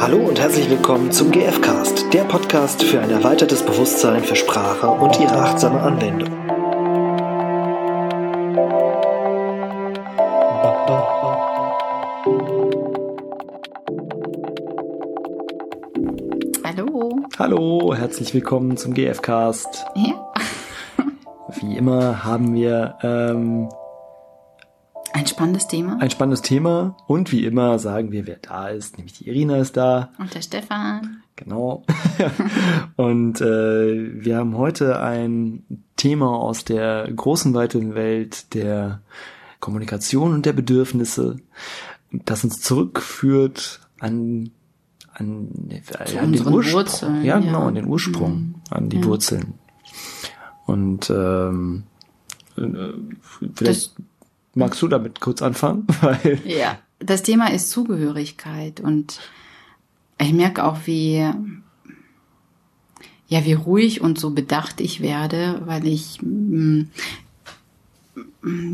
Hallo und herzlich willkommen zum GFcast, der Podcast für ein erweitertes Bewusstsein für Sprache und ihre achtsame Anwendung. Hallo. Hallo, herzlich willkommen zum GFcast. Ja. Wie immer haben wir ähm, Ein spannendes Thema. ein spannendes Thema und wie immer sagen wir, wer da ist, nämlich die Irina ist da. Und der Stefan. Genau. und äh, wir haben heute ein Thema aus der großen, weiten Welt der Kommunikation und der Bedürfnisse, das uns zurückführt an, an, äh, an den Ursprung. Wurzeln, ja, ja. genau, an den Ursprung, Mhm. an die Ja. Wurzeln. Und ähm, äh, vielleicht magst du damit kurz anfangen, Ja. Das Thema ist Zugehörigkeit und ich merke auch, wie, ja, wie ruhig und so bedacht ich werde, weil ich, mm,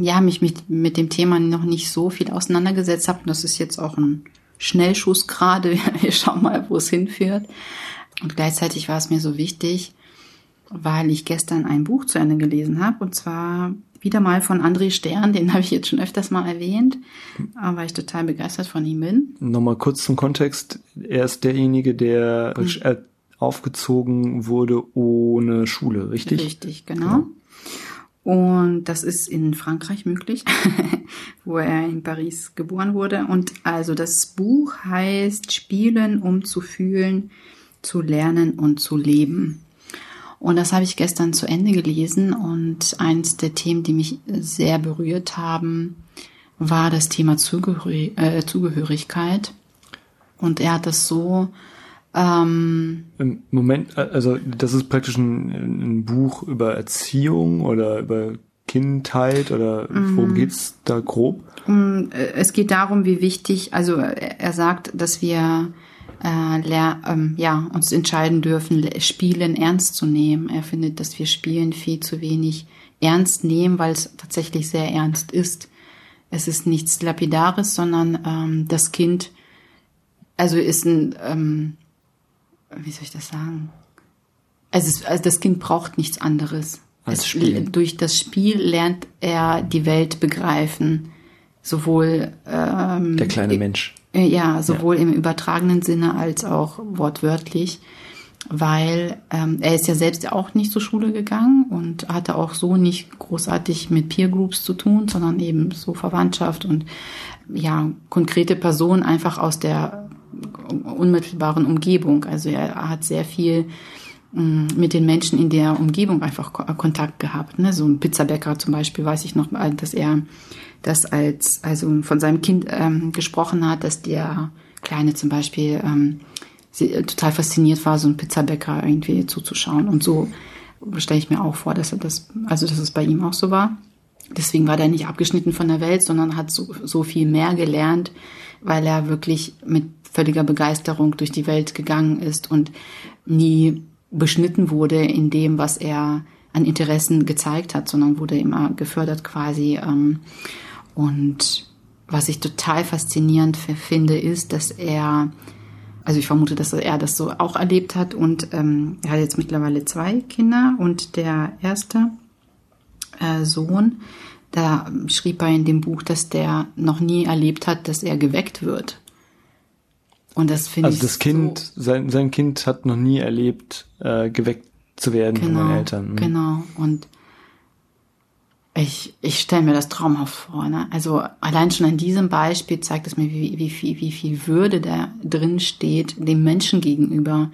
ja, mich mit, mit dem Thema noch nicht so viel auseinandergesetzt habe. Und das ist jetzt auch ein Schnellschuss gerade. Wir schauen mal, wo es hinführt. Und gleichzeitig war es mir so wichtig, weil ich gestern ein Buch zu Ende gelesen habe, und zwar wieder mal von André Stern, den habe ich jetzt schon öfters mal erwähnt, äh, weil ich total begeistert von ihm bin. Nochmal kurz zum Kontext. Er ist derjenige, der äh, aufgezogen wurde ohne Schule, richtig? Richtig, genau. Und das ist in Frankreich möglich, wo er in Paris geboren wurde. Und also das Buch heißt Spielen, um zu fühlen, zu lernen und zu leben. Und das habe ich gestern zu Ende gelesen und eins der Themen, die mich sehr berührt haben, war das Thema Zugehöri äh, Zugehörigkeit. Und er hat das so ähm, Im Moment, äh, also das ist praktisch ein, ein Buch über Erziehung oder über Kindheit oder Mhm. worum geht's da grob? Mm, äh, Es geht darum, wie wichtig, also er sagt, dass wir äh, ähm, ja, uns entscheiden dürfen, le- Spielen ernst zu nehmen. Er findet, dass wir Spielen viel zu wenig ernst nehmen, weil es tatsächlich sehr ernst ist. Es ist nichts Lapidares, sondern ähm, das Kind, also ist ein, ähm, wie soll ich das sagen? Also, es, also das Kind braucht nichts anderes. Als es. Durch das Spiel lernt er die Welt begreifen. Sowohl ähm, Der kleine Mensch. Äh, Ja, sowohl im übertragenen Sinne als auch wortwörtlich, weil ähm, er ist ja selbst auch nicht zur Schule gegangen und hatte auch so nicht großartig mit Peer Groups zu tun, sondern eben so Verwandtschaft und ja, konkrete Personen einfach aus der unmittelbaren Umgebung. Also er hat sehr viel mit den Menschen in der Umgebung einfach Ko- Kontakt gehabt. Ne? So ein Pizzabäcker zum Beispiel weiß ich noch, äh, dass er das als, also von seinem Kind ähm, gesprochen hat, dass der Kleine zum Beispiel ähm, äh, total fasziniert war, so ein Pizzabäcker irgendwie zuzuschauen. Und so stelle ich mir auch vor, dass er das, also dass es bei ihm auch so war. Deswegen war der nicht abgeschnitten von der Welt, sondern hat so, so viel mehr gelernt, weil er wirklich mit völliger Begeisterung durch die Welt gegangen ist und nie beschnitten wurde in dem, was er an Interessen gezeigt hat, sondern wurde immer gefördert quasi. Ähm, und was ich total faszinierend finde, ist, dass er, also ich vermute, dass er das so auch erlebt hat und ähm, er hat jetzt mittlerweile zwei Kinder und der erste äh, Sohn, da schrieb er in dem Buch, dass der noch nie erlebt hat, dass er geweckt wird. Und das finde ich Also das Kind, so, sein, sein Kind hat noch nie erlebt, äh, geweckt zu werden von genau, den Eltern. Mhm. genau. Und ich, ich stelle mir das traumhaft vor. Ne? Also allein schon an diesem Beispiel zeigt es mir, wie, wie, viel, wie viel Würde da drin steht dem Menschen gegenüber.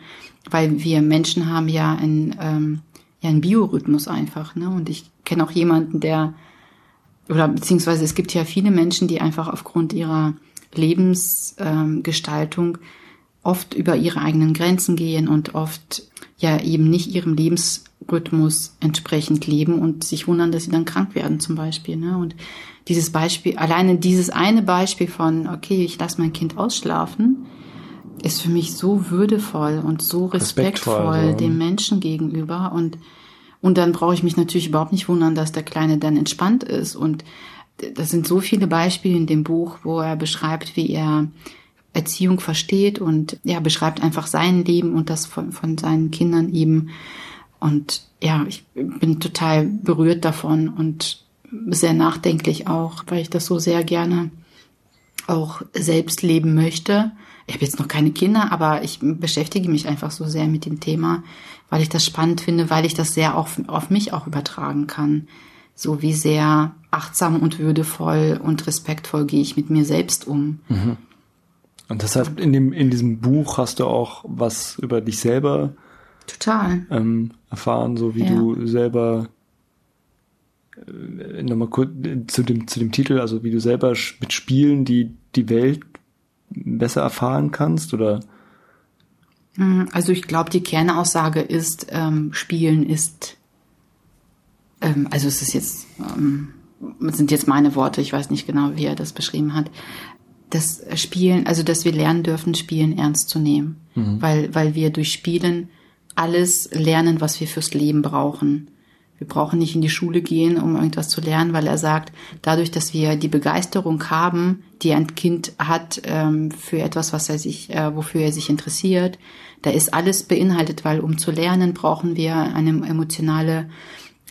Weil wir Menschen haben ja einen, ähm, ja einen Biorhythmus einfach. Ne? Und ich kenne auch jemanden, der, oder beziehungsweise es gibt ja viele Menschen, die einfach aufgrund ihrer Lebensgestaltung ähm, oft über ihre eigenen Grenzen gehen und oft ja eben nicht ihrem Lebensrhythmus entsprechend leben und sich wundern, dass sie dann krank werden zum Beispiel. Ne? Und dieses Beispiel, alleine dieses eine Beispiel von, okay, ich lasse mein Kind ausschlafen, ist für mich so würdevoll und so respektvoll, Respektvoll, so. dem Menschen gegenüber und und dann brauche ich mich natürlich überhaupt nicht wundern, dass der Kleine dann entspannt ist. Und das sind so viele Beispiele in dem Buch, wo er beschreibt, wie er Erziehung versteht und ja, beschreibt einfach sein Leben und das von, von seinen Kindern eben. Und ja, ich bin total berührt davon und sehr nachdenklich auch, weil ich das so sehr gerne auch selbst leben möchte. Ich habe jetzt noch keine Kinder, aber ich beschäftige mich einfach so sehr mit dem Thema, weil ich das spannend finde, weil ich das sehr auf, auf mich auch übertragen kann. So wie sehr achtsam und würdevoll und respektvoll gehe ich mit mir selbst um. Mhm. Und deshalb in dem in diesem Buch hast du auch was über dich selber total ähm, erfahren, so wie ja. du selber äh, nochmal kurz äh, zu dem zu dem Titel, also wie du selber mit Spielen die die Welt besser erfahren kannst oder hm, also ich glaube, die Kernaussage ist, ähm, Spielen ist, ähm, also es ist jetzt, ähm, sind jetzt meine Worte, ich weiß nicht genau, wie er das beschrieben hat, das Spielen, also dass wir lernen dürfen, Spielen ernst zu nehmen, mhm. weil, weil wir durch Spielen alles lernen, was wir fürs Leben brauchen. Wir brauchen nicht in die Schule gehen, um irgendwas zu lernen, weil er sagt, dadurch, dass wir die Begeisterung haben, die ein Kind hat ähm, für etwas, was er sich, äh, wofür er sich interessiert, da ist alles beinhaltet, weil um zu lernen brauchen wir eine emotionale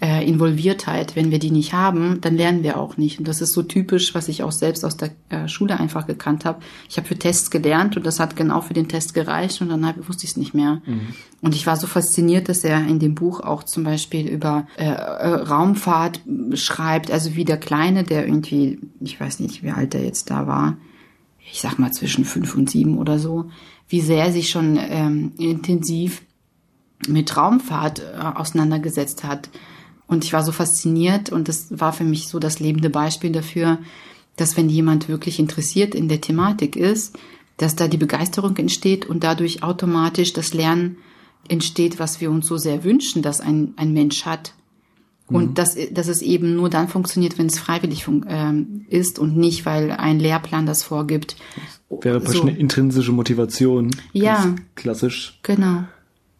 äh, Involviertheit. Wenn wir die nicht haben, dann lernen wir auch nicht. Und das ist so typisch, was ich auch selbst aus der äh, Schule einfach gekannt habe. Ich habe für Tests gelernt und das hat genau für den Test gereicht und dann wusste ich es nicht mehr. Mhm. Und ich war so fasziniert, dass er in dem Buch auch zum Beispiel über äh, äh, Raumfahrt schreibt, also wie der Kleine, der irgendwie, ich weiß nicht, wie alt er jetzt da war, ich sag mal zwischen fünf und sieben oder so, wie sehr er sich schon ähm, intensiv mit Raumfahrt äh, auseinandergesetzt hat und ich war so fasziniert und das war für mich so das lebende Beispiel dafür, dass wenn jemand wirklich interessiert in der Thematik ist, dass da die Begeisterung entsteht und dadurch automatisch das Lernen entsteht, was wir uns so sehr wünschen, dass ein, ein Mensch hat. Und mhm. dass, dass es eben nur dann funktioniert, wenn es freiwillig ähm, ist und nicht, weil ein Lehrplan das vorgibt. Wäre so. eine intrinsische Motivation. Ja. Klassisch. Genau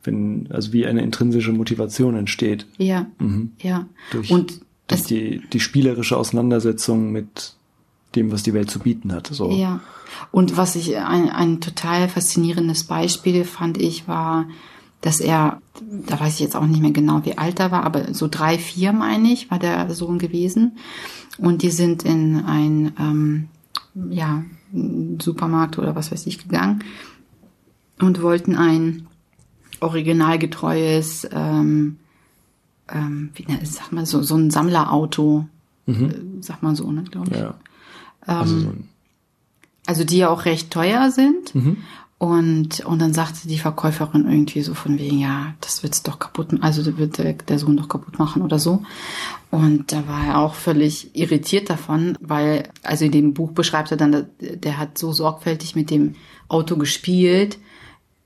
wenn, also wie eine intrinsische Motivation entsteht. Ja, mhm. ja. Durch, und durch die, die spielerische Auseinandersetzung mit dem, was die Welt zu bieten hat. So. Ja. Und was ich ein, ein total faszinierendes Beispiel fand ich war, dass er, da weiß ich jetzt auch nicht mehr genau, wie alt er war, aber so drei, vier meine ich, war der Sohn gewesen. Und die sind in ein, ähm, ja, Supermarkt oder was weiß ich gegangen und wollten ein originalgetreues, ähm, ähm, wie ne, sag mal so, so ein Sammlerauto, mhm. äh, sag mal so, ne, glaube ich. Ja. Also, ähm, so also die ja auch recht teuer sind. Mhm. Und, und dann sagte die Verkäuferin irgendwie so von wegen, ja, das wird's doch kaputt, also wird der, der Sohn doch kaputt machen oder so. Und da war er auch völlig irritiert davon, weil, also in dem Buch beschreibt er dann, der hat so sorgfältig mit dem Auto gespielt,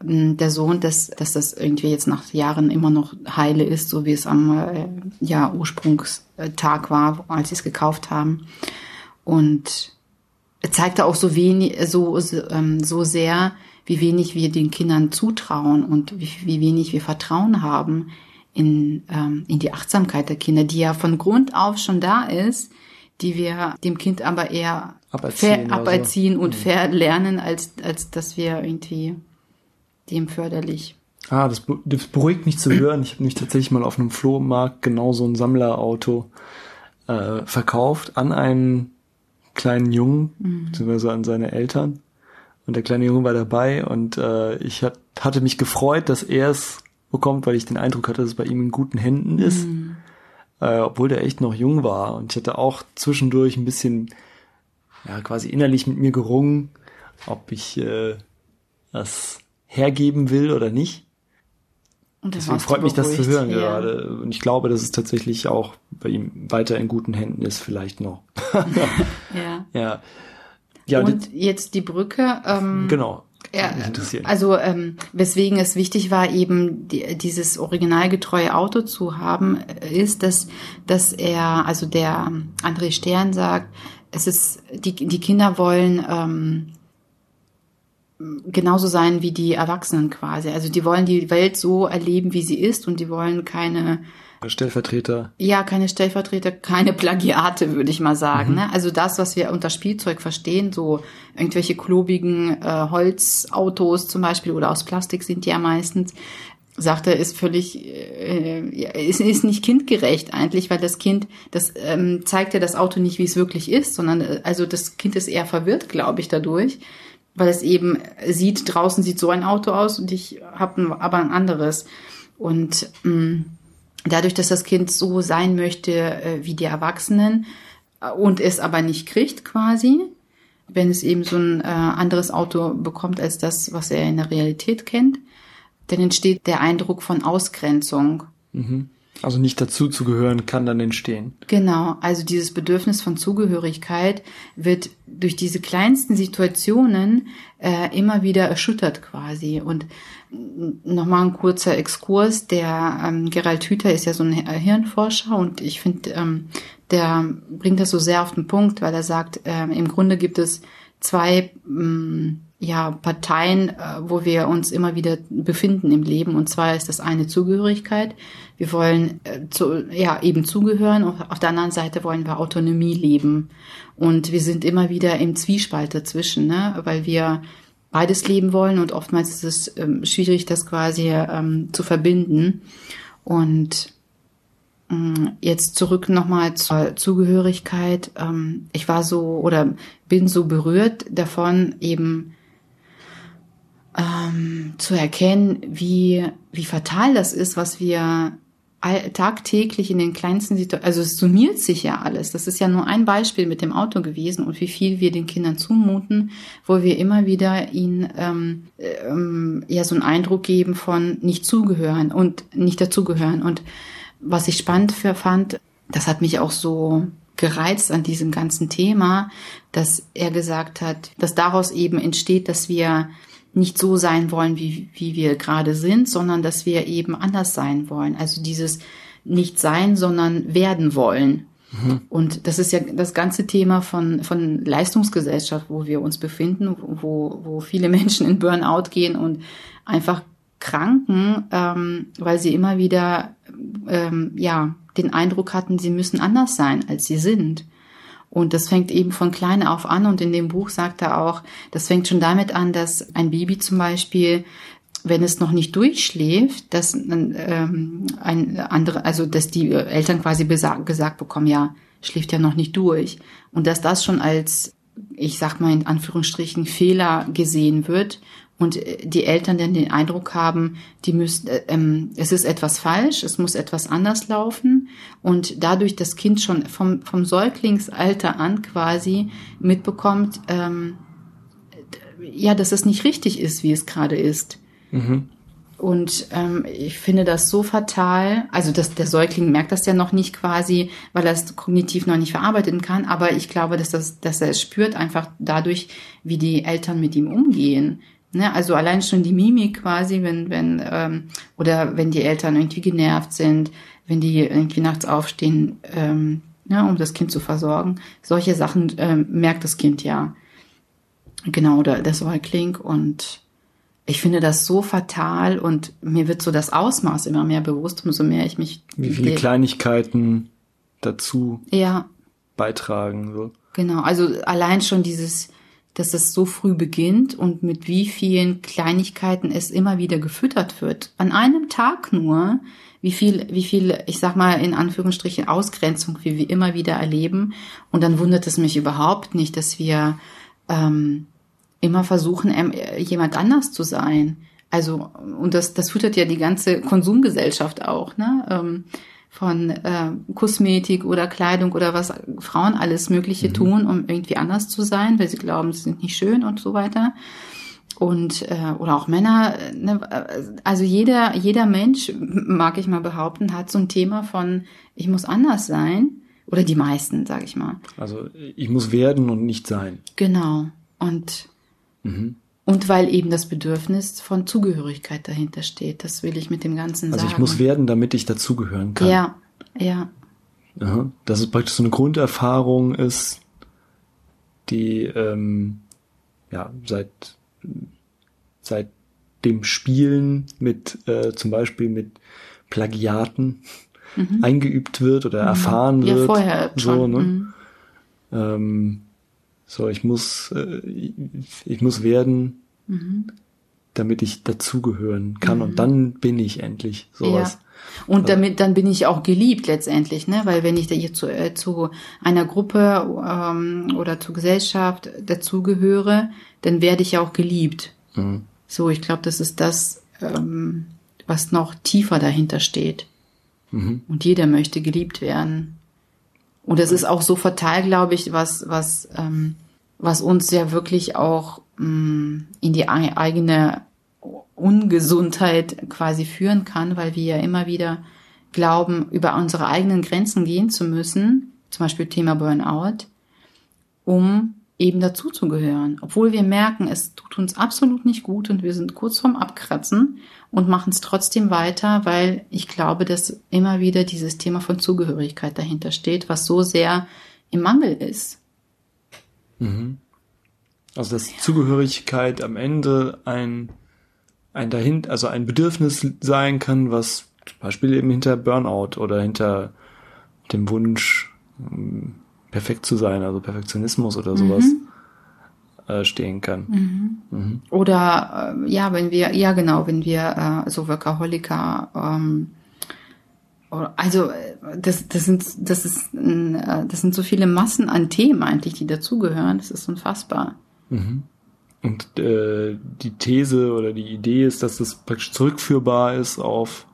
der Sohn, dass, dass das irgendwie jetzt nach Jahren immer noch heile ist, so wie es am äh, ja, Ursprungstag war, als sie es gekauft haben. Und er zeigte auch so wenig, so, so, ähm, so sehr, wie wenig wir den Kindern zutrauen und wie, wie wenig wir Vertrauen haben in, ähm, in die Achtsamkeit der Kinder, die ja von Grund auf schon da ist, die wir dem Kind aber eher aberziehen, aberziehen und mhm. verlernen, als, als dass wir irgendwie dem förderlich. Ah, das, das beruhigt mich zu hören. Ich habe mich tatsächlich mal auf einem Flohmarkt genau so ein Sammlerauto äh, verkauft an einen kleinen Jungen, mhm. beziehungsweise an seine Eltern. Und der kleine Junge war dabei und äh, ich hat, hatte mich gefreut, dass er es bekommt, weil ich den Eindruck hatte, dass es bei ihm in guten Händen ist. Mhm. Äh, obwohl der echt noch jung war. Und ich hatte auch zwischendurch ein bisschen, ja, quasi innerlich mit mir gerungen, ob ich äh, das hergeben will oder nicht. Und Deswegen freut mich das zu hören ja. gerade. Und ich glaube, dass es tatsächlich auch bei ihm weiter in guten Händen ist, vielleicht noch. ja. ja. Ja, und jetzt die Brücke. Ähm, genau. Ja, also ähm, weswegen es wichtig war, eben die, dieses originalgetreue Auto zu haben, ist, dass, dass er, also der André Stern sagt, es ist, die, die Kinder wollen ähm, genauso sein wie die Erwachsenen quasi. Also die wollen die Welt so erleben, wie sie ist und die wollen keine Stellvertreter. Ja, keine Stellvertreter, keine Plagiate, würde ich mal sagen. Mhm. Ne? Also das, was wir unter Spielzeug verstehen, so irgendwelche klobigen äh, Holzautos zum Beispiel oder aus Plastik sind die ja meistens, sagt er, ist völlig, äh, ist, ist nicht kindgerecht eigentlich, weil das Kind, das ähm, zeigt ja das Auto nicht, wie es wirklich ist, sondern äh, also das Kind ist eher verwirrt, glaube ich, dadurch, weil es eben sieht, draußen sieht so ein Auto aus und ich habe aber ein anderes. Und mh, mm, dadurch, dass das Kind so sein möchte äh, wie die Erwachsenen äh, und es aber nicht kriegt quasi, wenn es eben so ein äh, anderes Auto bekommt als das, was er in der Realität kennt, dann entsteht der Eindruck von Ausgrenzung. Mhm. Also nicht dazu zu gehören kann dann entstehen. Genau, also dieses Bedürfnis von Zugehörigkeit wird durch diese kleinsten Situationen äh, immer wieder erschüttert quasi. Und nochmal ein kurzer Exkurs, der ähm, Gerald Hüther ist ja so ein Hirnforscher und ich finde, ähm, der bringt das so sehr auf den Punkt, weil er sagt, ähm, im Grunde gibt es zwei ähm, ja, Parteien, äh, wo wir uns immer wieder befinden im Leben. Und zwar ist das eine Zugehörigkeit. Wir wollen äh, zu, ja eben zugehören. Und auf der anderen Seite wollen wir Autonomie leben. Und wir sind immer wieder im Zwiespalt dazwischen, ne? weil wir beides leben wollen und oftmals ist es ähm, schwierig, das quasi ähm, zu verbinden. Und ähm, jetzt zurück nochmal zur Zugehörigkeit. Ähm, ich war so oder bin so berührt davon, eben ähm, zu erkennen, wie, wie fatal das ist, was wir tagtäglich in den kleinsten Situationen, also es summiert sich ja alles. Das ist ja nur ein Beispiel mit dem Auto gewesen und wie viel wir den Kindern zumuten, wo wir immer wieder ihnen ähm, ähm, ja so einen Eindruck geben von nicht zugehören und nicht dazugehören. Und was ich spannend für fand, das hat mich auch so gereizt an diesem ganzen Thema, dass er gesagt hat, dass daraus eben entsteht, dass wir nicht so sein wollen, wie, wie wir gerade sind, sondern dass wir eben anders sein wollen. Also dieses nicht sein, sondern werden wollen. Mhm. Und das ist ja das ganze Thema von, von Leistungsgesellschaft, wo wir uns befinden, wo, wo viele Menschen in Burnout gehen und einfach kranken, ähm, weil sie immer wieder ähm, ja den Eindruck hatten, sie müssen anders sein, als sie sind. Und das fängt eben von klein auf an. Und in dem Buch sagt er auch, das fängt schon damit an, dass ein Baby zum Beispiel wenn es noch nicht durchschläft, dass ähm, ein andere, also dass die Eltern quasi gesagt bekommen, ja, schläft ja noch nicht durch. Und dass das schon als, ich sag mal in Anführungsstrichen, Fehler gesehen wird und äh, die Eltern dann den Eindruck haben, die müssen, äh, ähm, es ist etwas falsch, es muss etwas anders laufen und dadurch das Kind schon vom, vom Säuglingsalter an quasi mitbekommt, ähm, ja, dass es nicht richtig ist, wie es gerade ist. Mhm. Und ähm, ich finde das so fatal. Also dass der Säugling merkt das ja noch nicht quasi, weil er es kognitiv noch nicht verarbeiten kann. Aber ich glaube, dass, das, dass er es spürt einfach dadurch, wie die Eltern mit ihm umgehen. Ne, also allein schon die Mimik quasi, wenn, wenn, ähm, oder wenn die Eltern irgendwie genervt sind, wenn die irgendwie nachts aufstehen, ähm, ja, ne, um das Kind zu versorgen. Solche Sachen ähm, merkt das Kind ja. Genau, oder der Säugling. Und ich finde das so fatal und mir wird so das Ausmaß immer mehr bewusst, umso mehr ich mich. Wie viele Kleinigkeiten dazu ja. beitragen. So. Genau, also allein schon dieses dass es so früh beginnt und mit wie vielen Kleinigkeiten es immer wieder gefüttert wird. An einem Tag nur, wie viel, wie viel, ich sag mal in Anführungsstrichen Ausgrenzung, wie wir immer wieder erleben. Und dann wundert es mich überhaupt nicht, dass wir ähm, immer versuchen, ähm, jemand anders zu sein. Also, und das, das füttert ja die ganze Konsumgesellschaft auch, ne? Ähm, von äh, Kosmetik oder Kleidung oder was Frauen alles Mögliche mhm. tun, um irgendwie anders zu sein, weil sie glauben, sie sind nicht schön und so weiter. Und äh, oder auch Männer, ne, also jeder jeder Mensch, mag ich mal behaupten, hat so ein Thema von ich muss anders sein oder die meisten, sage ich mal. Also ich muss werden und nicht sein. Genau. Und mhm. Und weil eben das Bedürfnis von Zugehörigkeit dahinter steht. Das will ich mit dem Ganzen also sagen. Also ich muss werden, damit ich dazugehören kann. Ja, ja. Aha. Dass es praktisch so eine Grunderfahrung ist, die ähm, ja seit seit dem Spielen mit äh, zum Beispiel mit Plagiaten mhm. eingeübt wird oder mhm. erfahren ja, wird. Vorher so, schon. Ne? Mhm. Ähm, so, ich muss, äh, ich muss werden, mhm. damit ich dazugehören kann und mhm. dann bin ich endlich sowas. Ja. Und damit dann bin ich auch geliebt letztendlich, ne? Weil wenn ich da zu, äh, zu einer Gruppe ähm, oder zur Gesellschaft dazugehöre, dann werde ich auch geliebt. Mhm. So, ich glaube, das ist das, ähm, was noch tiefer dahinter steht. Mhm. Und jeder möchte geliebt werden. Und es ist auch so verteilt, glaube ich, was, was, ähm, was uns ja wirklich auch mh, mm, in die eigene Ungesundheit quasi führen kann, weil wir ja immer wieder glauben, über unsere eigenen Grenzen gehen zu müssen, zum Beispiel Thema Burnout, um eben dazuzugehören. Obwohl wir merken, es tut uns absolut nicht gut und wir sind kurz vorm Abkratzen und machen es trotzdem weiter, weil ich glaube, dass immer wieder dieses Thema von Zugehörigkeit dahinter steht, was so sehr im Mangel ist. Mhm. Also dass Zugehörigkeit am Ende ein ein dahin, also ein Bedürfnis sein kann, was zum Beispiel eben hinter Burnout oder hinter dem Wunsch, ähm, perfekt zu sein, also Perfektionismus oder sowas mhm. äh, stehen kann. Mhm. Mhm. Oder äh, ja, wenn wir, ja genau, wenn wir äh, so Workaholiker, ähm, also äh, das, das sind, das ist, äh, das sind so viele Massen an Themen eigentlich, die dazugehören. Das ist unfassbar. Mhm. Und äh, die These oder die Idee ist, dass das praktisch zurückführbar ist auf,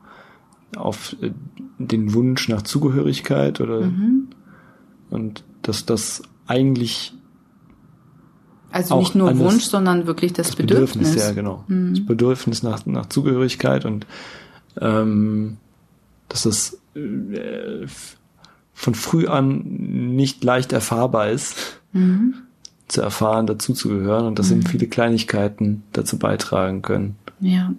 auf äh, den Wunsch nach Zugehörigkeit oder mhm. und dass das eigentlich also nicht nur Wunsch, sondern wirklich das, das Bedürfnis. Bedürfnis. Ja, genau. Mhm. Das Bedürfnis nach, nach Zugehörigkeit und ähm, dass das äh, von früh an nicht leicht erfahrbar ist. Mhm zu erfahren, dazuzugehören und dass mhm. eben viele Kleinigkeiten dazu beitragen können. Ja.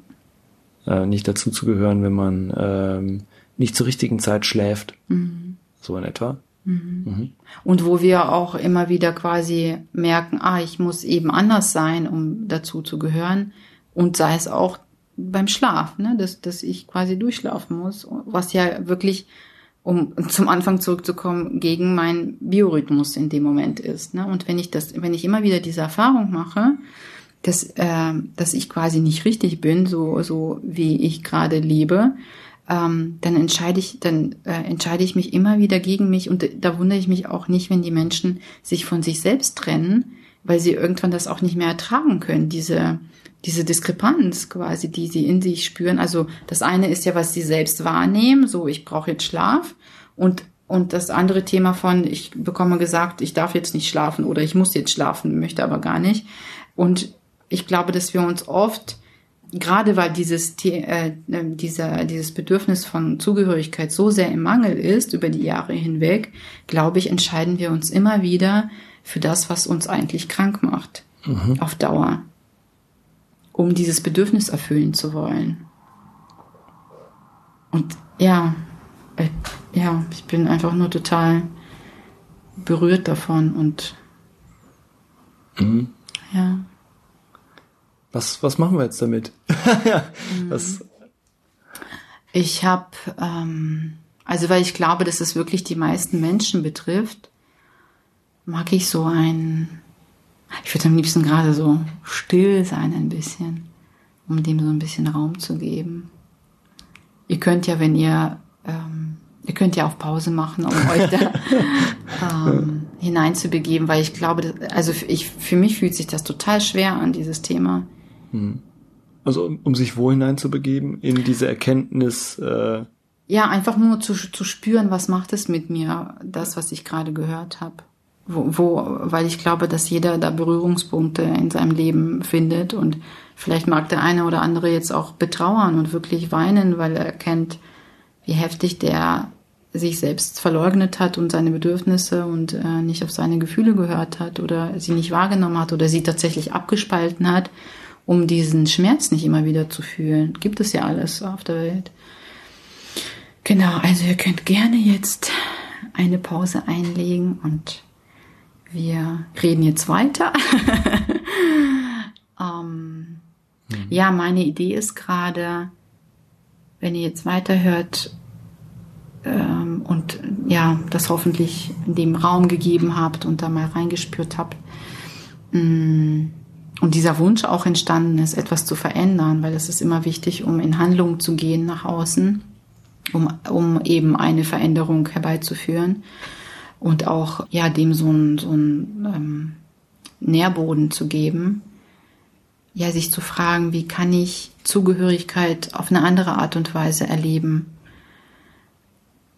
Äh, nicht dazuzugehören, wenn man ähm, nicht zur richtigen Zeit schläft. Mhm. So in etwa. Mhm. mhm. Und wo wir auch immer wieder quasi merken, ah, ich muss eben anders sein, um dazu zu gehören. Und sei es auch beim Schlaf, ne, dass, dass ich quasi durchschlafen muss, was ja wirklich um zum Anfang zurückzukommen, gegen meinen Biorhythmus in dem Moment ist. Ne? Und wenn ich das, wenn ich immer wieder diese Erfahrung mache, dass, äh, dass ich quasi nicht richtig bin, so, so wie ich gerade lebe, ähm, dann entscheide ich, dann äh, entscheide ich mich immer wieder gegen mich und da wundere ich mich auch nicht, wenn die Menschen sich von sich selbst trennen, weil sie irgendwann das auch nicht mehr ertragen können, diese, diese Diskrepanz quasi, die sie in sich spüren. Also das eine ist ja, was sie selbst wahrnehmen, so ich brauche jetzt Schlaf und und das andere Thema von ich bekomme gesagt, ich darf jetzt nicht schlafen oder ich muss jetzt schlafen, möchte aber gar nicht. Und ich glaube, dass wir uns oft gerade weil dieses äh, dieser dieses Bedürfnis von Zugehörigkeit so sehr im Mangel ist über die Jahre hinweg, glaube ich, entscheiden wir uns immer wieder für das, was uns eigentlich krank macht mhm. auf Dauer um dieses Bedürfnis erfüllen zu wollen. Und ja, äh, ja, ich bin einfach nur total berührt davon und mhm. ja. Was, was machen wir jetzt damit? ja, mhm. Ich habe, ähm, also weil ich glaube, dass es wirklich die meisten Menschen betrifft, mag ich so ein ich würde am liebsten gerade so still sein ein bisschen, um dem so ein bisschen Raum zu geben. Ihr könnt ja, wenn ihr, ähm, ihr könnt ja auf Pause machen, um euch da ähm, hineinzubegeben, weil ich glaube, also ich, für mich fühlt sich das total schwer an, dieses Thema. Also um, um sich wo hineinzubegeben? In diese Erkenntnis, äh ja, einfach nur zu, zu spüren, was macht es mit mir, das, was ich gerade gehört habe wo, wo, weil ich glaube, dass jeder da Berührungspunkte in seinem Leben findet und vielleicht mag der eine oder andere jetzt auch betrauern und wirklich weinen, weil er erkennt, wie heftig der sich selbst verleugnet hat und seine Bedürfnisse und äh, nicht auf seine Gefühle gehört hat oder sie nicht wahrgenommen hat oder sie tatsächlich abgespalten hat, um diesen Schmerz nicht immer wieder zu fühlen. Gibt es ja alles auf der Welt. Genau, also ihr könnt gerne jetzt eine Pause einlegen und wir reden jetzt weiter. ähm, mhm. ja, meine Idee ist gerade, wenn ihr jetzt weiterhört ähm, und ja, das hoffentlich in dem Raum gegeben habt und da mal reingespürt habt, mh, mm, und dieser Wunsch auch entstanden ist, etwas zu verändern, weil es ist immer wichtig, um in Handlung zu gehen nach außen, um, um eben eine Veränderung herbeizuführen und auch ja dem so ein, so ähm, Nährboden zu geben, ja sich zu fragen, wie kann ich Zugehörigkeit auf eine andere Art und Weise erleben.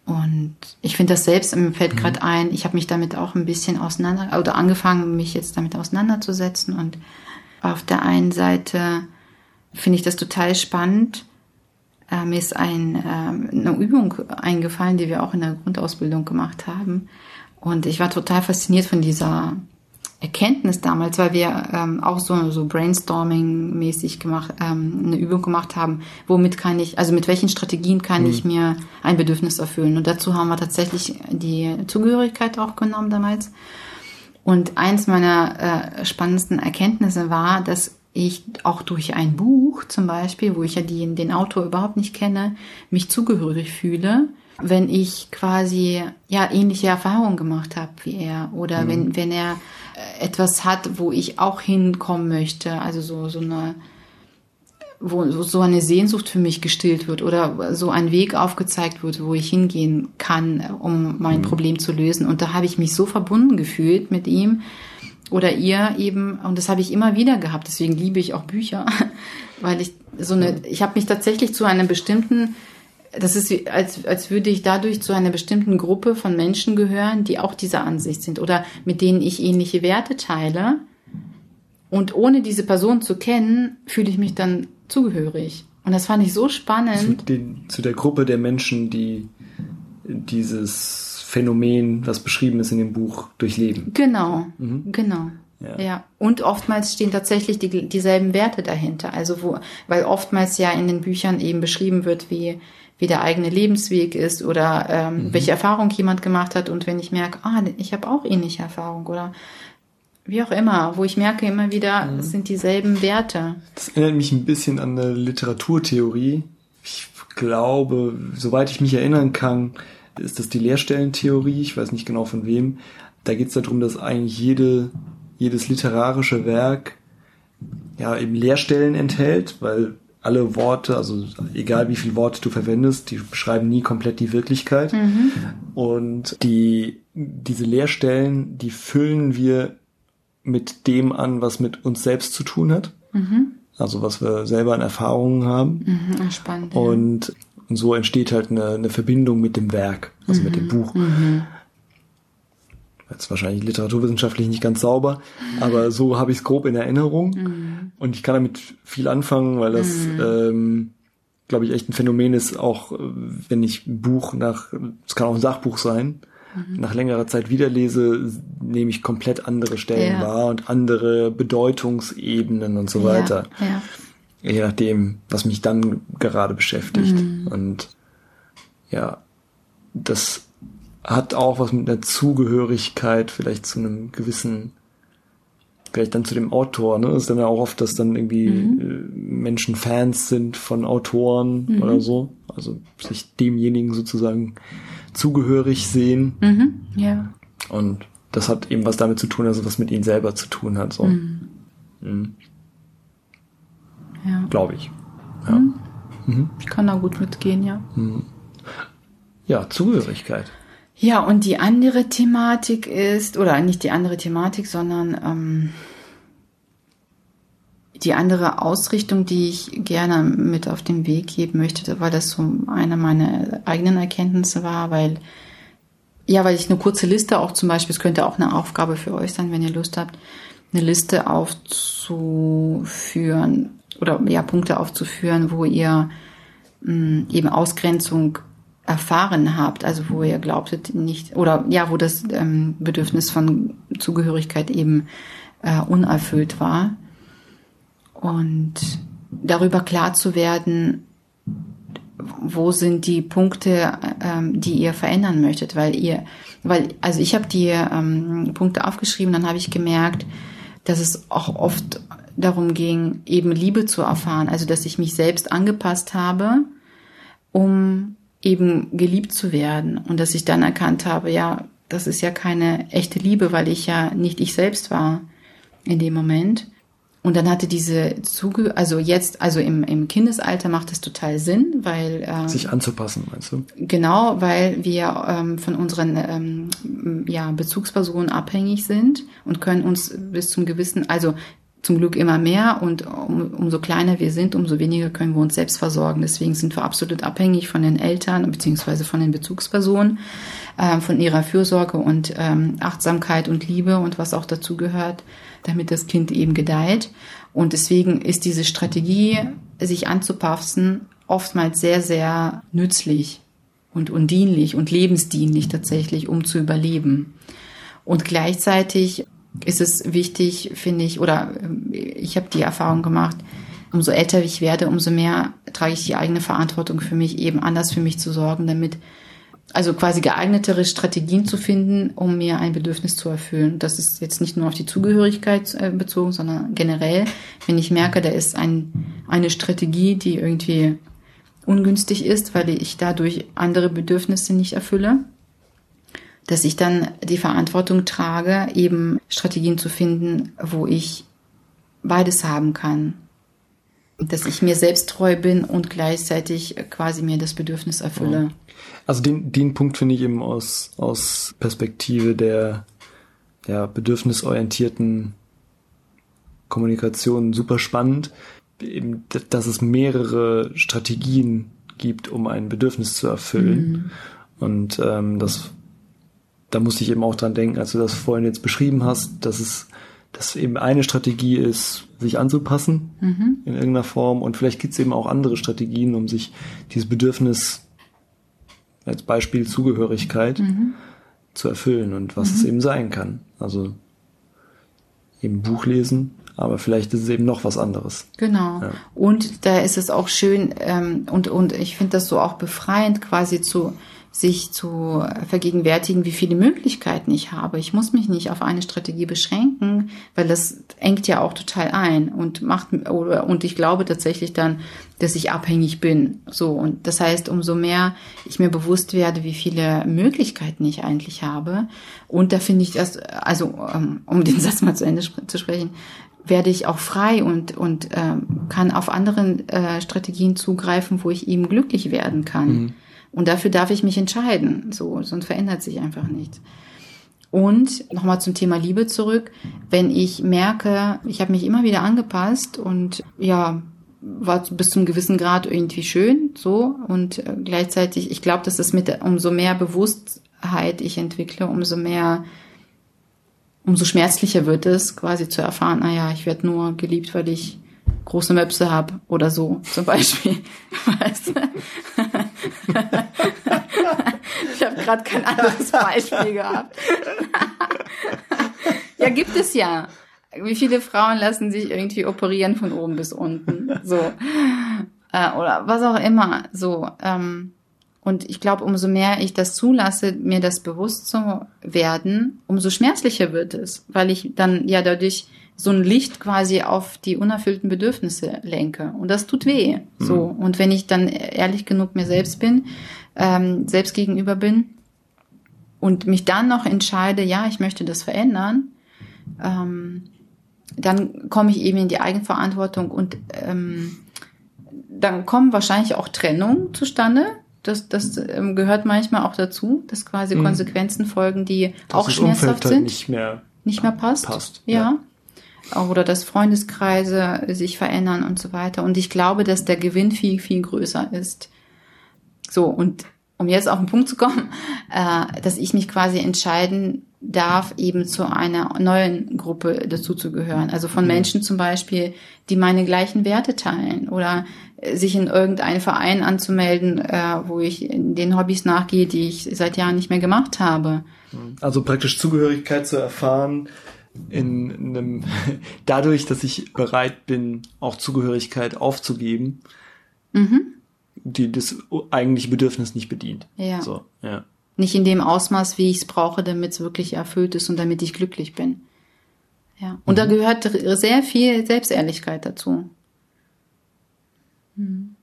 Und ich finde das selbst, mir fällt mhm. gerade ein, ich habe mich damit auch ein bisschen auseinander, oder angefangen, mich jetzt damit auseinanderzusetzen und auf der einen Seite finde ich das total spannend. Äh, mir ist ein, äh, eine Übung eingefallen, die wir auch in der Grundausbildung gemacht haben. Und ich war total fasziniert von dieser Erkenntnis damals, weil wir ähm, auch so, so Brainstorming-mäßig gemacht, ähm, eine Übung gemacht haben, womit kann ich, also mit welchen Strategien kann mhm. ich mir ein Bedürfnis erfüllen. Und dazu haben wir tatsächlich die Zugehörigkeit auch genommen damals. Und eins meiner äh, spannendsten Erkenntnisse war, dass ich auch durch ein Buch zum Beispiel, wo ich ja die, den Autor überhaupt nicht kenne, mich zugehörig fühle, wenn ich quasi ja ähnliche Erfahrungen gemacht habe wie er oder mhm. wenn wenn er äh, etwas hat, wo ich auch hinkommen möchte, also so so eine wo so eine Sehnsucht für mich gestillt wird oder so ein Weg aufgezeigt wird, wo ich hingehen kann, um mein mhm. Problem zu lösen. Und da habe ich mich so verbunden gefühlt mit ihm oder ihr eben, und das habe ich immer wieder gehabt. Deswegen liebe ich auch Bücher, weil ich so eine, ich habe mich tatsächlich zu einem bestimmten, das ist als, als würde ich dadurch zu einer bestimmten Gruppe von Menschen gehören, die auch dieser Ansicht sind oder mit denen ich ähnliche Werte teile. Und ohne diese Person zu kennen, fühle ich mich dann zugehörig. Und das fand ich so spannend. Zu, den, zu der Gruppe der Menschen, die dieses Phänomen, was beschrieben ist in dem Buch, durchleben. Genau, mhm. genau. Ja. ja. Und oftmals stehen tatsächlich die, dieselben Werte dahinter. Also wo, weil oftmals ja in den Büchern eben beschrieben wird, wie, wie der eigene Lebensweg ist oder ähm, mhm. welche Erfahrung jemand gemacht hat. Und wenn ich merke, ah, ich habe auch ähnliche Erfahrung oder wie auch immer, wo ich merke immer wieder, mhm. es sind dieselben Werte. Das erinnert mich ein bisschen an eine Literaturtheorie. Ich glaube, soweit ich mich erinnern kann, ist das die Leerstellentheorie. Ich weiß nicht genau von wem. Da geht es darum, dass eigentlich jede, jedes literarische Werk ja eben Leerstellen enthält, weil alle Worte, also egal wie viele Worte du verwendest, die beschreiben nie komplett die Wirklichkeit. Mhm. Und die, diese Leerstellen, die füllen wir mit dem an, was mit uns selbst zu tun hat. Mhm. Also was wir selber an Erfahrungen haben. Mhm, spannend. Ja. Und, und so entsteht halt eine, eine Verbindung mit dem Werk, also mhm. mit dem mhm. Buch. Mhm. Jetzt wahrscheinlich literaturwissenschaftlich nicht ganz sauber, aber so habe ich es grob in Erinnerung. Mhm. Und ich kann damit viel anfangen, weil das, ähm, glaube ich, echt ein Phänomen ist, auch wenn ich ein Buch nach, es kann auch ein Sachbuch sein, mhm. nach längerer Zeit wieder lese, nehme ich komplett andere Stellen ja. wahr und andere Bedeutungsebenen und so weiter. Ja, ja. Je nachdem, was mich dann gerade beschäftigt. Mhm. Und ja, das hat auch was mit einer Zugehörigkeit vielleicht zu einem gewissen vielleicht dann zu dem Autor, ne? Ist dann ja auch oft, dass dann irgendwie mhm. Äh, Menschen Fans sind von Autoren mhm. oder so. Also sich demjenigen sozusagen zugehörig sehen. Mhm, ja. Und das hat eben was damit zu tun, also was mit ihnen selber zu tun hat. So. Mhm. Mhm. Ja. Glaube ich. Ja. Mhm. mhm. Ich kann da gut mitgehen, ja. Mhm. Ja, Zugehörigkeit. Ja, und die andere Thematik ist, oder nicht die andere Thematik, sondern ähm, die andere Ausrichtung, die ich gerne mit auf den Weg geben möchte, weil das so eine meiner eigenen Erkenntnisse war, weil ja, weil ich eine kurze Liste auch zum Beispiel, es könnte auch eine Aufgabe für euch sein, wenn ihr Lust habt, eine Liste aufzuführen oder ja Punkte aufzuführen, wo ihr mh, hm, eben Ausgrenzung erfahren habt, also wo ihr glaubtet nicht oder ja, wo das ähm, Bedürfnis von Zugehörigkeit eben äh, unerfüllt war und darüber klar zu werden, wo sind die Punkte, ähm, die ihr verändern möchtet, weil ihr, weil, also ich habe die ähm, Punkte aufgeschrieben, dann habe ich gemerkt, dass es auch oft darum ging, eben Liebe zu erfahren. Also, dass ich mich selbst angepasst habe, um eben geliebt zu werden. Und dass ich dann erkannt habe, ja, das ist ja keine echte Liebe, weil ich ja nicht ich selbst war in dem Moment. Und dann hatte diese Zuge, also jetzt, also im, im Kindesalter macht das total Sinn, weil ähm, sich anzupassen, meinst du? Genau, weil wir ähm, von unseren ähm, ja, Bezugspersonen abhängig sind und können uns bis zum gewissen, also zum Glück immer mehr und um, umso kleiner wir sind, umso weniger können wir uns selbst versorgen. Deswegen sind wir absolut abhängig von den Eltern beziehungsweise von den Bezugspersonen, äh, von ihrer Fürsorge und ähm, Achtsamkeit und Liebe und was auch dazu gehört damit das Kind eben gedeiht. Und deswegen ist diese Strategie, sich anzupassen, oftmals sehr, sehr nützlich und, und dienlich und lebensdienlich tatsächlich, um zu überleben. Und gleichzeitig ist es wichtig, finde ich, oder äh, ich habe die Erfahrung gemacht, umso älter ich werde, umso mehr trage ich die eigene Verantwortung für mich, eben anders für mich zu sorgen, damit also quasi geeignetere Strategien zu finden, um mir ein Bedürfnis zu erfüllen. Das ist jetzt nicht nur auf die Zugehörigkeit äh, bezogen, sondern generell, wenn ich merke, da ist ein, eine Strategie, die irgendwie ungünstig ist, weil ich dadurch andere Bedürfnisse nicht erfülle, dass ich dann die Verantwortung trage, eben Strategien zu finden, wo ich beides haben kann dass ich mir selbst treu bin und gleichzeitig quasi mir das Bedürfnis erfülle. Also den, den Punkt finde ich eben aus, aus Perspektive der ja, bedürfnisorientierten Kommunikation super spannend, eben, dass es mehrere Strategien gibt, um ein Bedürfnis zu erfüllen. Mhm. Und ähm, das, da musste ich eben auch dran denken, als du das vorhin jetzt beschrieben hast, dass es dass eben eine Strategie ist, sich anzupassen mhm. in irgendeiner Form und vielleicht gibt es eben auch andere Strategien, um sich dieses Bedürfnis als Beispiel Zugehörigkeit mhm. zu erfüllen und was mhm. es eben sein kann. Also eben Buch lesen, aber vielleicht ist es eben noch was anderes. Genau. Ja. Und da ist es auch schön ähm, und und ich finde das so auch befreiend, quasi zu sich zu vergegenwärtigen, wie viele Möglichkeiten ich habe. Ich muss mich nicht auf eine Strategie beschränken, weil das engt ja auch total ein und macht oder und ich glaube tatsächlich dann, dass ich abhängig bin. So und das heißt, umso mehr ich mir bewusst werde, wie viele Möglichkeiten ich eigentlich habe und da finde ich das also ähm, um den Satz mal zu Ende zu sprechen, werde ich auch frei und und ähm, kann auf anderen äh, Strategien zugreifen, wo ich eben glücklich werden kann. Mhm und dafür darf ich mich entscheiden. So, sonst verändert sich einfach nichts. Und nochmal zum Thema Liebe zurück. Wenn ich merke, ich habe mich immer wieder angepasst und ja, war bis zum gewissen Grad irgendwie schön, so und äh, gleichzeitig, ich glaube, dass das mit umso mehr Bewusstheit ich entwickle, umso mehr, umso schmerzlicher wird es, quasi zu erfahren, naja, ich werde nur geliebt, weil ich große Möpse habe oder so zum Beispiel. Weißt du? Ich habe gerade kein anderes Beispiel gehabt. ja, gibt es ja. Wie viele Frauen lassen sich irgendwie operieren von oben bis unten? So. Äh, oder was auch immer. So. Ähm, und ich glaube, umso mehr ich das zulasse, mir das bewusst zu werden, umso schmerzlicher wird es, weil ich dann ja dadurch so ein Licht quasi auf die unerfüllten Bedürfnisse lenke. Und das tut weh. Mhm. So. Und wenn ich dann ehrlich genug mir selbst bin, ähm, selbst gegenüber bin und mich dann noch entscheide, ja, ich möchte das verändern, ähm, dann komme ich eben in die Eigenverantwortung und ähm, dann kommen wahrscheinlich auch Trennungen zustande. Das, das ähm, gehört manchmal auch dazu, dass quasi mhm. Konsequenzen folgen, die das auch schmerzhaft halt sind. Nicht mehr, nicht mehr passt. passt ja. ja oder dass Freundeskreise sich verändern und so weiter. Und ich glaube, dass der Gewinn viel, viel größer ist. So, und um jetzt auf den Punkt zu kommen, äh, dass ich mich quasi entscheiden darf, eben zu einer neuen Gruppe dazuzugehören. Also von mhm. Menschen zum Beispiel, die meine gleichen Werte teilen oder sich in irgendeinen Verein anzumelden, äh, wo ich den Hobbys nachgehe, die ich seit Jahren nicht mehr gemacht habe. Also praktisch Zugehörigkeit zu erfahren, in einem, dadurch, dass ich bereit bin, auch Zugehörigkeit aufzugeben, mhm. die das eigentliche Bedürfnis nicht bedient. Ja. So, ja. Nicht in dem Ausmaß, wie ich es brauche, damit es wirklich erfüllt ist und damit ich glücklich bin. Ja. Und da gehört sehr viel Selbstehrlichkeit dazu. Hm.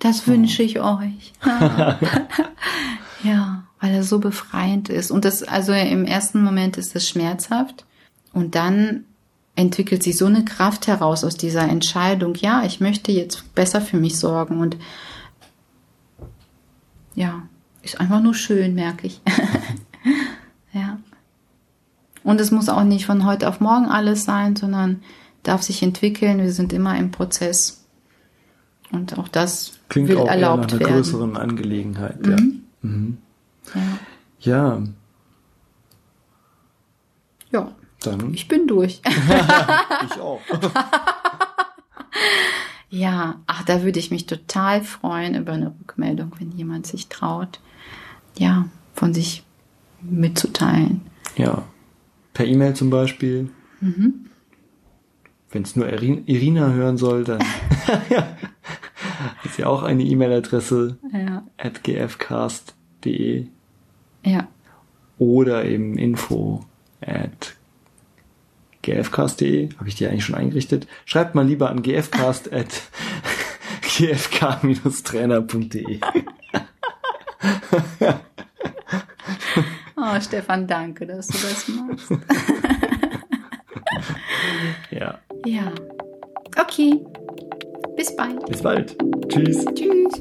Das wünsche ich euch. ja, weil er so befreiend ist. Und das, also im ersten Moment ist es schmerzhaft. Und dann entwickelt sich so eine Kraft heraus aus dieser Entscheidung, ja, ich möchte jetzt besser für mich sorgen und ja, ist einfach nur schön, merke ich. ja. Und es muss auch nicht von heute auf morgen alles sein, sondern darf sich entwickeln. Wir sind immer im Prozess. Und auch das Klingt will auch erlaubt eher nach einer werden. größeren Angelegenheit. Mhm. Ja. Mhm. Ja. ja, ja, dann ich bin durch. ich auch. Ja, ach, da würde ich mich total freuen über eine Rückmeldung, wenn jemand sich traut, ja, von sich mitzuteilen. Ja. Per E-Mail zum Beispiel. Mhm. Wenn es nur Irin- Irina hören soll, dann ist ja auch eine E-Mail-Adresse Ja, at gfcast.de ja, oder eben info at gfcast.de. Habe ich die eigentlich schon eingerichtet? Schreibt mal lieber an gfcast at gfk-trainer.de. Oh, Stefan, danke, dass du das machst. Ja. Ja. Okay. Bis bald. Bis bald. Tschüss. Tschüss.